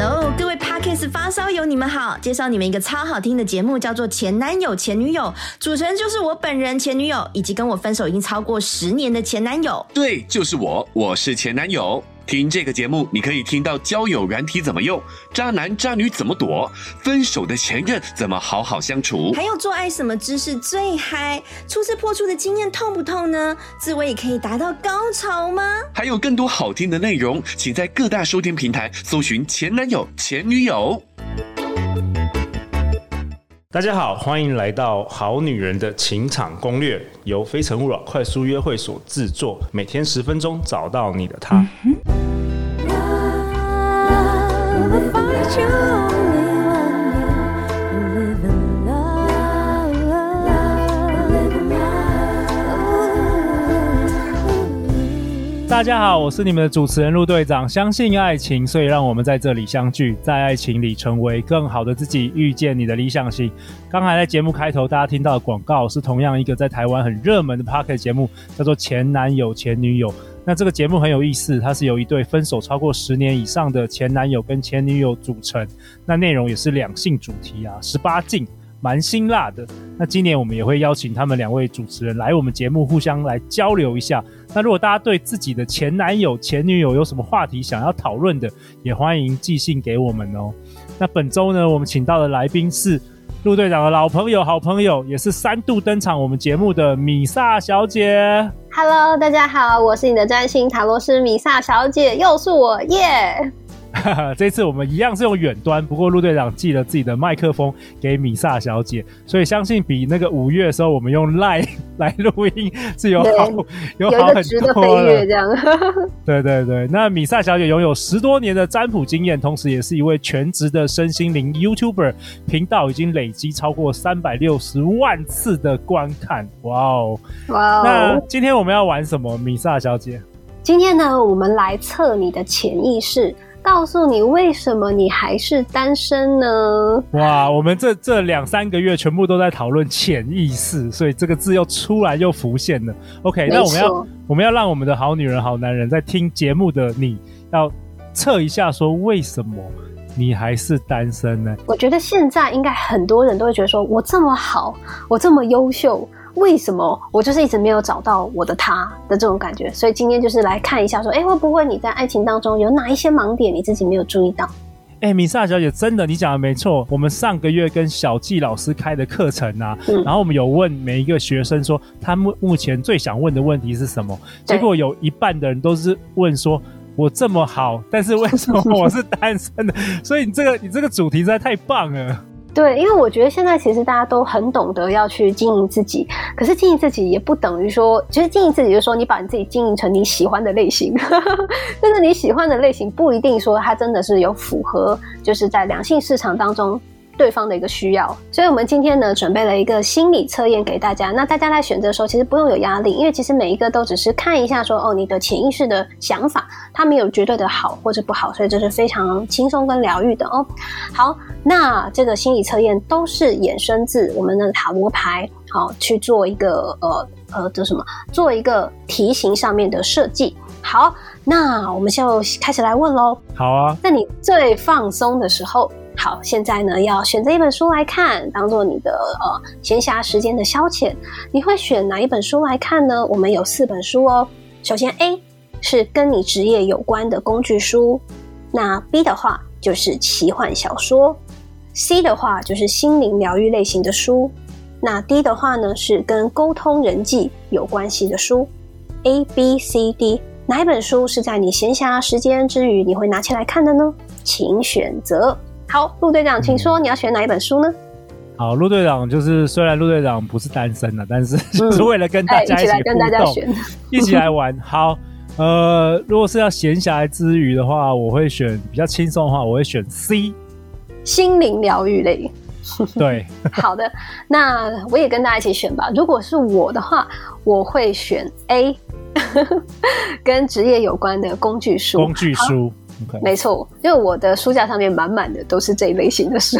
Hello，各位 parkas 发烧友，你们好！介绍你们一个超好听的节目，叫做《前男友前女友》，主持人就是我本人前女友，以及跟我分手已经超过十年的前男友。对，就是我，我是前男友。听这个节目，你可以听到交友软体怎么用，渣男渣女怎么躲，分手的前任怎么好好相处，还有做爱什么姿势最嗨，初次破处的经验痛不痛呢？自慰也可以达到高潮吗？还有更多好听的内容，请在各大收听平台搜寻前男友前女友。大家好，欢迎来到《好女人的情场攻略》，由非诚勿扰快速约会所制作，每天十分钟，找到你的他。大家好，我是你们的主持人陆队长。相信爱情，所以让我们在这里相聚，在爱情里成为更好的自己，遇见你的理想型。刚才在节目开头，大家听到的广告是同样一个在台湾很热门的 Podcast 节目，叫做《前男友前女友》。那这个节目很有意思，它是由一对分手超过十年以上的前男友跟前女友组成，那内容也是两性主题啊，十八禁。蛮辛辣的。那今年我们也会邀请他们两位主持人来我们节目，互相来交流一下。那如果大家对自己的前男友、前女友有什么话题想要讨论的，也欢迎寄信给我们哦。那本周呢，我们请到的来宾是陆队长的老朋友、好朋友，也是三度登场我们节目的米萨小姐。Hello，大家好，我是你的占星塔罗师米萨小姐，又是我耶。这次我们一样是用远端，不过陆队长寄了自己的麦克风给米萨小姐，所以相信比那个五月的时候我们用 Line 来录音是有好有好很多了。有一个值得飞跃这样。对对对，那米萨小姐拥有十多年的占卜经验，同时也是一位全职的身心灵 YouTuber，频道已经累积超过三百六十万次的观看。哇哦，哇哦！那今天我们要玩什么，米萨小姐？今天呢，我们来测你的潜意识。告诉你为什么你还是单身呢？哇，我们这这两三个月全部都在讨论潜意识，所以这个字又出来又浮现了。OK，那我们要我们要让我们的好女人、好男人在听节目的你要测一下，说为什么你还是单身呢？我觉得现在应该很多人都会觉得说，我这么好，我这么优秀。为什么我就是一直没有找到我的他的这种感觉？所以今天就是来看一下，说，哎，会不会你在爱情当中有哪一些盲点你自己没有注意到？哎，米萨小姐，真的，你讲的没错。我们上个月跟小纪老师开的课程啊，嗯、然后我们有问每一个学生说，他目目前最想问的问题是什么？结果有一半的人都是问说，我这么好，但是为什么我是单身的？所以你这个你这个主题实在太棒了。对，因为我觉得现在其实大家都很懂得要去经营自己，可是经营自己也不等于说，其实经营自己就是说你把你自己经营成你喜欢的类型，但是你喜欢的类型不一定说它真的是有符合，就是在良性市场当中。对方的一个需要，所以我们今天呢准备了一个心理测验给大家。那大家在选择的时候，其实不用有压力，因为其实每一个都只是看一下说，哦，你的潜意识的想法，它没有绝对的好或者不好，所以这是非常轻松跟疗愈的哦。好，那这个心理测验都是衍生自我们的塔罗牌，好去做一个呃呃这什么，做一个题型上面的设计。好，那我们就开始来问喽。好啊，那你最放松的时候。好，现在呢要选择一本书来看，当做你的呃闲暇时间的消遣。你会选哪一本书来看呢？我们有四本书哦。首先 A 是跟你职业有关的工具书，那 B 的话就是奇幻小说，C 的话就是心灵疗愈类型的书，那 D 的话呢是跟沟通人际有关系的书。A、B、C、D 哪一本书是在你闲暇时间之余你会拿起来看的呢？请选择。好，陆队长，请说你要选哪一本书呢？好，陆队长就是虽然陆队长不是单身的，但是就 是为了跟大家一起、来跟大家选，一起来玩。好，呃，如果是要闲暇之余的话，我会选比较轻松的话，我会选 C，心灵疗愈类。对，好的，那我也跟大家一起选吧。如果是我的话，我会选 A，跟职业有关的工具书。工具书。没错，因为我的书架上面满满的都是这一类型的书。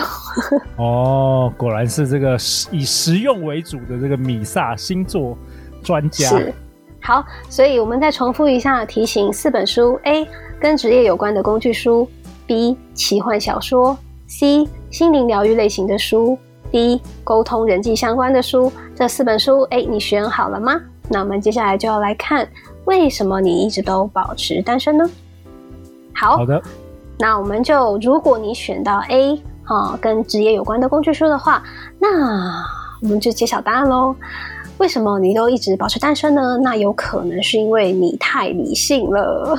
哦，果然是这个以实用为主的这个米萨星座专家。是，好，所以我们再重复一下提醒：四本书，A 跟职业有关的工具书 B 奇幻小说，C 心灵疗愈类型的书，D 沟通人际相关的书。这四本书，哎，你选好了吗？那我们接下来就要来看，为什么你一直都保持单身呢？好，好的。那我们就，如果你选到 A 哈、哦，跟职业有关的工具书的话，那我们就揭晓答案喽。为什么你都一直保持单身呢？那有可能是因为你太理性了，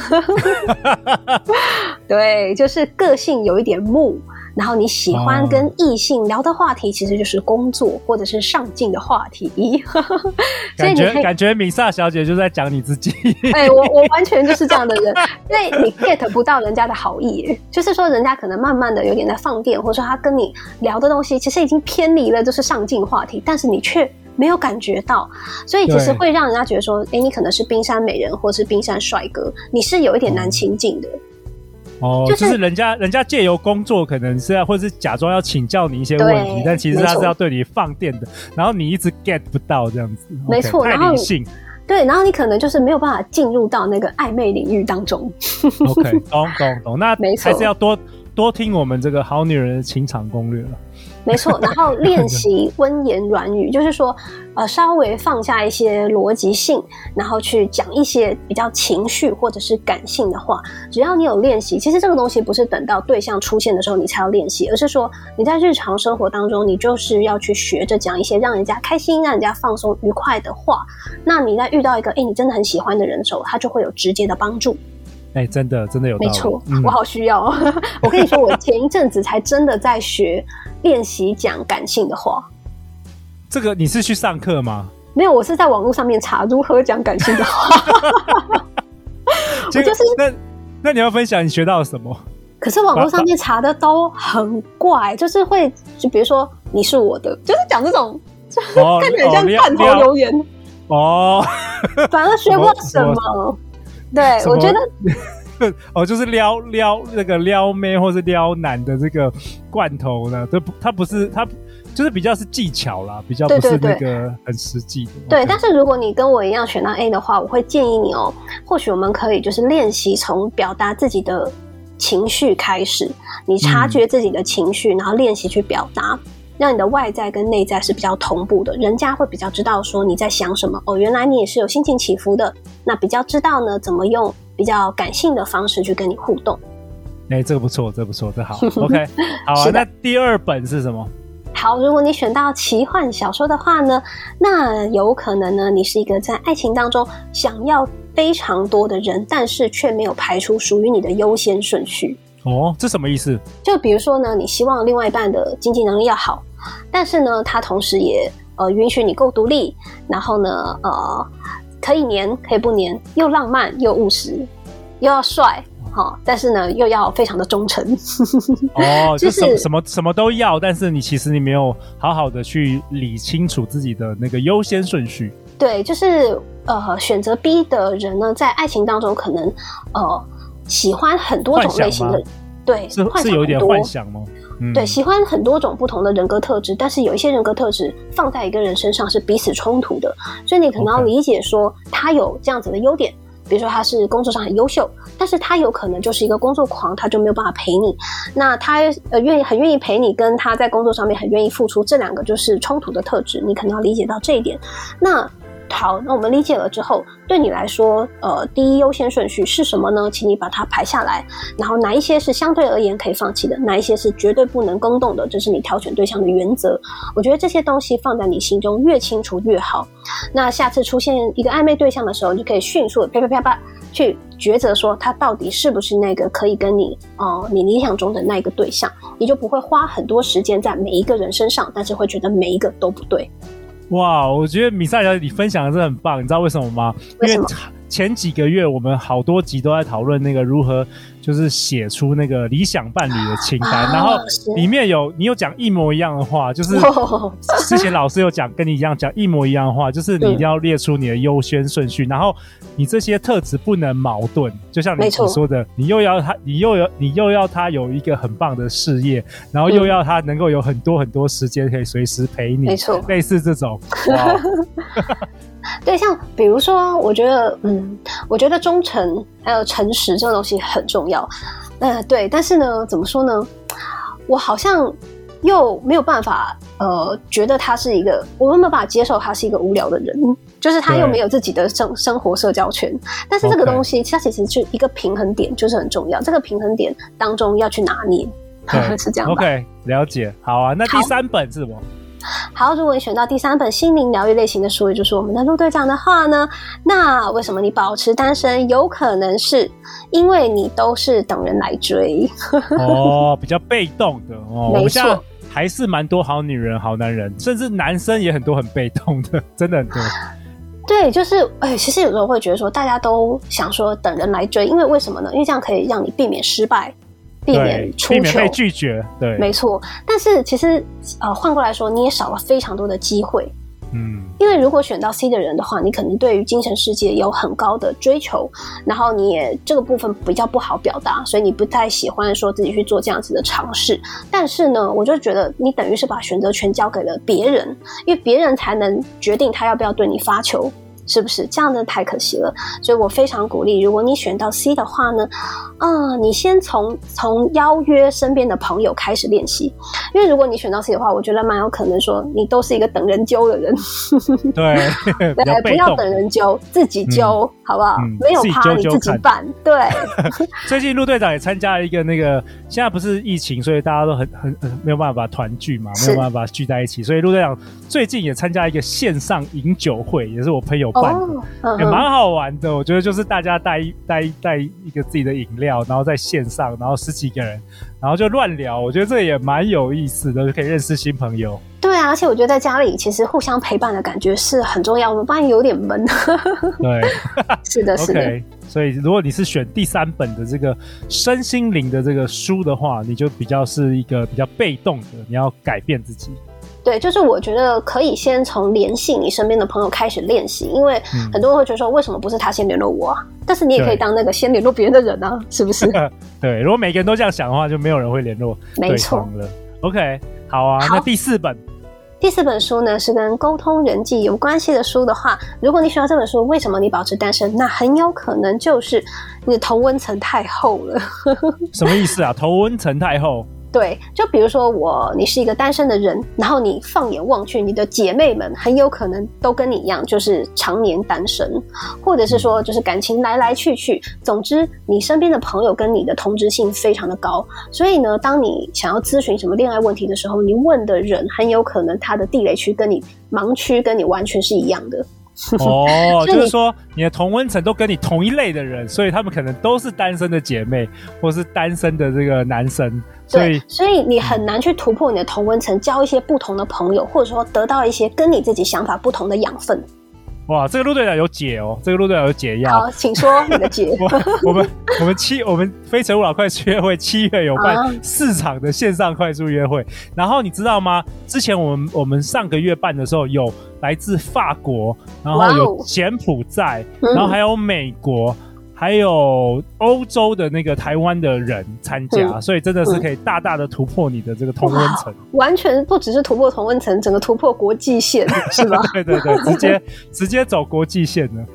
对，就是个性有一点木，然后你喜欢跟异性聊的话题其实就是工作或者是上进的话题，所以你可以感觉米萨小姐就在讲你自己。哎、欸，我 我完全就是这样的人，因为你 get 不到人家的好意，就是说人家可能慢慢的有点在放电，或者说他跟你聊的东西其实已经偏离了就是上进话题，但是你却。没有感觉到，所以其实会让人家觉得说，哎，你可能是冰山美人，或是冰山帅哥，你是有一点难亲近的。哦，就是、就是人家人家借由工作，可能是要或者是假装要请教你一些问题，但其实他是要对你放电的，然后你一直 get 不到这样子。没错，太理性。对，然后你可能就是没有办法进入到那个暧昧领域当中。OK，懂懂懂，那 还是要多多听我们这个好女人的情场攻略了。没错，然后练习温言软语，就是说，呃，稍微放下一些逻辑性，然后去讲一些比较情绪或者是感性的话。只要你有练习，其实这个东西不是等到对象出现的时候你才要练习，而是说你在日常生活当中，你就是要去学着讲一些让人家开心、让人家放松、愉快的话。那你在遇到一个哎，你真的很喜欢的人的时候，他就会有直接的帮助。哎，真的，真的有道理。没错，嗯、我好需要。我跟你说，我前一阵子才真的在学练习讲感性的话。这个你是去上课吗？没有，我是在网络上面查如何讲感性的话。我就是那那你要分享你学到了什么？可是网络上面查的都很怪，就是会就比如说你是我的，就是讲这种，就 是看起来像罐头留言哦，反而学不到什么。对，我觉得 哦，就是撩撩那个撩妹或是撩男的这个罐头呢，这不，它不是它，就是比较是技巧啦，比较不是那个很实际的。对，但是如果你跟我一样选到 A 的话，我会建议你哦，或许我们可以就是练习从表达自己的情绪开始，你察觉自己的情绪，嗯、然后练习去表达。让你的外在跟内在是比较同步的，人家会比较知道说你在想什么哦。原来你也是有心情起伏的，那比较知道呢怎么用比较感性的方式去跟你互动。哎、欸，这个不错，这个不错，这个、好。OK，好啊。那第二本是什么？好，如果你选到奇幻小说的话呢，那有可能呢，你是一个在爱情当中想要非常多的人，但是却没有排出属于你的优先顺序。哦，这什么意思？就比如说呢，你希望另外一半的经济能力要好。但是呢，他同时也呃允许你够独立，然后呢，呃，可以黏可以不黏，又浪漫又务实，又要帅，好、哦，但是呢又要非常的忠诚。哦，就是什么什么什么都要，但是你其实你没有好好的去理清楚自己的那个优先顺序。对，就是呃选择 B 的人呢，在爱情当中可能呃喜欢很多种类型的，对，是是有一点幻想吗？对，喜欢很多种不同的人格特质，但是有一些人格特质放在一个人身上是彼此冲突的，所以你可能要理解说他有这样子的优点，比如说他是工作上很优秀，但是他有可能就是一个工作狂，他就没有办法陪你。那他呃愿意很愿意陪你，跟他在工作上面很愿意付出，这两个就是冲突的特质，你可能要理解到这一点。那。好，那我们理解了之后，对你来说，呃，第一优先顺序是什么呢？请你把它排下来，然后哪一些是相对而言可以放弃的，哪一些是绝对不能更动的，这是你挑选对象的原则。我觉得这些东西放在你心中越清楚越好。那下次出现一个暧昧对象的时候，你就可以迅速啪啪啪啪去抉择说他到底是不是那个可以跟你，呃，你理想中的那个对象，你就不会花很多时间在每一个人身上，但是会觉得每一个都不对。哇，我觉得米赛小姐你分享的真的很棒，你知道为什么吗？为什么？前几个月，我们好多集都在讨论那个如何，就是写出那个理想伴侣的清单，啊、然后里面有你有讲一模一样的话，就是之前老师有讲跟你一样讲一模一样的话，就是你一定要列出你的优先顺序，然后你这些特质不能矛盾，就像你所说的，你又要他，你又有你又要他有一个很棒的事业，然后又要他能够有很多很多时间可以随时陪你，没错，类似这种。哇 对，像比如说，我觉得，嗯，我觉得忠诚还有诚实这个东西很重要。呃，对，但是呢，怎么说呢？我好像又没有办法，呃，觉得他是一个，我没有办法接受他是一个无聊的人，就是他又没有自己的生生活社交圈。但是这个东西，它其实就一个平衡点，就是很重要。这个平衡点当中要去拿捏，是这样。OK，了解。好啊，那第三本是什么？好，如果你选到第三本心灵疗愈类型的书，也就是我们的陆队长的话呢，那为什么你保持单身？有可能是因为你都是等人来追 哦，比较被动的哦。没错，还是蛮多好女人、好男人，甚至男生也很多很被动的，真的很多。对，就是哎，其实有时候会觉得说，大家都想说等人来追，因为为什么呢？因为这样可以让你避免失败。避免出糗，避免被拒绝，对，没错。但是其实，呃，换过来说，你也少了非常多的机会。嗯，因为如果选到 C 的人的话，你可能对于精神世界有很高的追求，然后你也这个部分比较不好表达，所以你不太喜欢说自己去做这样子的尝试。但是呢，我就觉得你等于是把选择权交给了别人，因为别人才能决定他要不要对你发球。是不是这样的太可惜了？所以我非常鼓励，如果你选到 C 的话呢，啊、呃，你先从从邀约身边的朋友开始练习，因为如果你选到 C 的话，我觉得蛮有可能说你都是一个等人揪的人。对，对，不要等人揪，自己揪，嗯、好不好？嗯、没有趴你自己办。对。最近陆队长也参加了一个那个，现在不是疫情，所以大家都很很没有办法团聚嘛，没有办法聚在一起，所以陆队长最近也参加一个线上饮酒会，也是我朋友。哦，也蛮好玩的。我觉得就是大家带一带一带一个自己的饮料，然后在线上，然后十几个人，然后就乱聊。我觉得这也蛮有意思的，就可以认识新朋友。对啊，而且我觉得在家里其实互相陪伴的感觉是很重要。我们发现有点闷。对，是的，是的。Okay, 所以如果你是选第三本的这个身心灵的这个书的话，你就比较是一个比较被动的，你要改变自己。对，就是我觉得可以先从联系你身边的朋友开始练习，因为很多人会觉得说，为什么不是他先联络我啊？但是你也可以当那个先联络别人的人啊，是不是？对，如果每个人都这样想的话，就没有人会联络没错。OK，好啊。好，那第四本，第四本书呢是跟沟通人际有关系的书的话，如果你喜欢这本书，为什么你保持单身？那很有可能就是你的同温层太厚了。什么意思啊？同温层太厚？对，就比如说我，你是一个单身的人，然后你放眼望去，你的姐妹们很有可能都跟你一样，就是常年单身，或者是说，就是感情来来去去。总之，你身边的朋友跟你的同质性非常的高，所以呢，当你想要咨询什么恋爱问题的时候，你问的人很有可能他的地雷区跟你盲区跟你完全是一样的。哦，就是说你的同温层都跟你同一类的人，所以他们可能都是单身的姐妹，或是单身的这个男生。所以，所以你很难去突破你的同温层，交一些不同的朋友，或者说得到一些跟你自己想法不同的养分。哇，这个陆队长有解哦，这个陆队长有解药。好，请说你的解。我们我们七我们非诚勿扰快速约会七月有办四场的线上快速约会，啊、然后你知道吗？之前我们我们上个月办的时候，有来自法国，然后有柬埔寨，哦、然后还有美国。嗯还有欧洲的那个台湾的人参加，嗯、所以真的是可以大大的突破你的这个同温层，完全不只是突破同温层，整个突破国际线，是吧？对对对，直接直接走国际线了。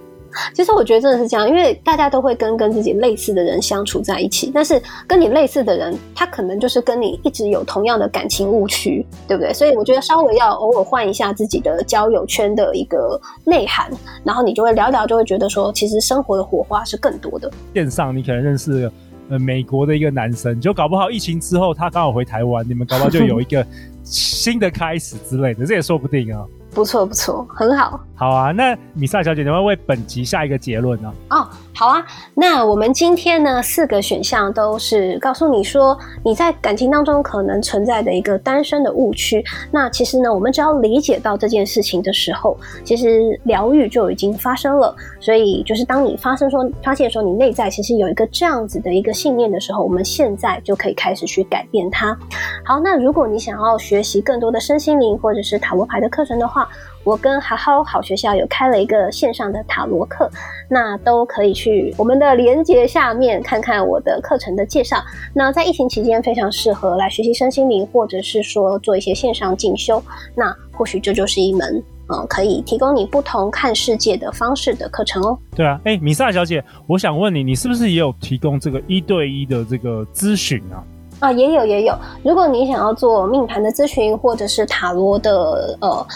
其实我觉得真的是这样，因为大家都会跟跟自己类似的人相处在一起，但是跟你类似的人，他可能就是跟你一直有同样的感情误区，对不对？所以我觉得稍微要偶尔换一下自己的交友圈的一个内涵，然后你就会聊聊，就会觉得说，其实生活的火花是更多的。线上你可能认识呃美国的一个男生，就搞不好疫情之后他刚好回台湾，你们搞不好就有一个 新的开始之类的，这也说不定啊。不错不错，很好。好啊，那米萨小姐，你会为本集下一个结论呢？哦，好啊。那我们今天呢，四个选项都是告诉你说，你在感情当中可能存在的一个单身的误区。那其实呢，我们只要理解到这件事情的时候，其实疗愈就已经发生了。所以，就是当你发生说发现说你内在其实有一个这样子的一个信念的时候，我们现在就可以开始去改变它。好，那如果你想要学习更多的身心灵或者是塔罗牌的课程的话，我跟好好好学校有开了一个线上的塔罗课，那都可以去我们的连接下面看看我的课程的介绍。那在疫情期间非常适合来学习身心灵，或者是说做一些线上进修。那或许这就是一门。嗯，可以提供你不同看世界的方式的课程哦。对啊，哎，米萨小姐，我想问你，你是不是也有提供这个一对一的这个咨询啊？啊，也有也有。如果你想要做命盘的咨询，或者是塔罗的呃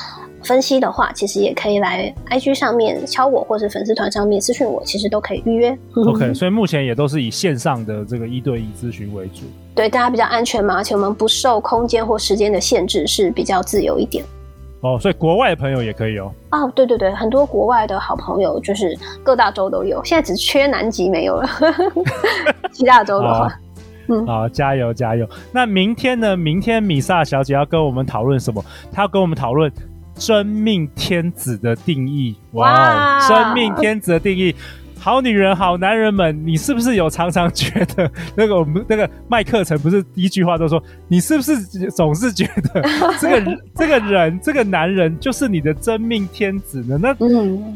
分析的话，其实也可以来 IG 上面敲我，或者粉丝团上面私讯我，其实都可以预约。OK，所以目前也都是以线上的这个一对一咨询为主。对，大家比较安全嘛，而且我们不受空间或时间的限制，是比较自由一点。哦，所以国外的朋友也可以哦。哦，对对对，很多国外的好朋友，就是各大洲都有。现在只缺南极没有了，其他洲的话，嗯，好，加油加油。那明天呢？明天米萨小姐要跟我们讨论什么？她要跟我们讨论真命天子的定义。哇，哇真命天子的定义。好女人，好男人们，你是不是有常常觉得那个我们那个卖课程不是第一句话都说，你是不是总是觉得 这个这个人这个男人就是你的真命天子呢？那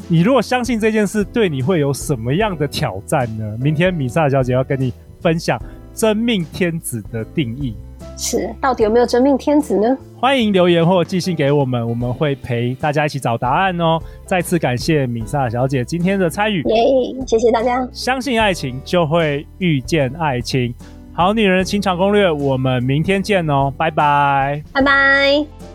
你如果相信这件事，对你会有什么样的挑战呢？明天米萨小姐要跟你分享真命天子的定义。是，到底有没有真命天子呢？欢迎留言或寄信给我们，我们会陪大家一起找答案哦。再次感谢米萨小姐今天的参与，耶！谢谢大家。相信爱情，就会遇见爱情。好女人情场攻略，我们明天见哦，拜拜，拜拜。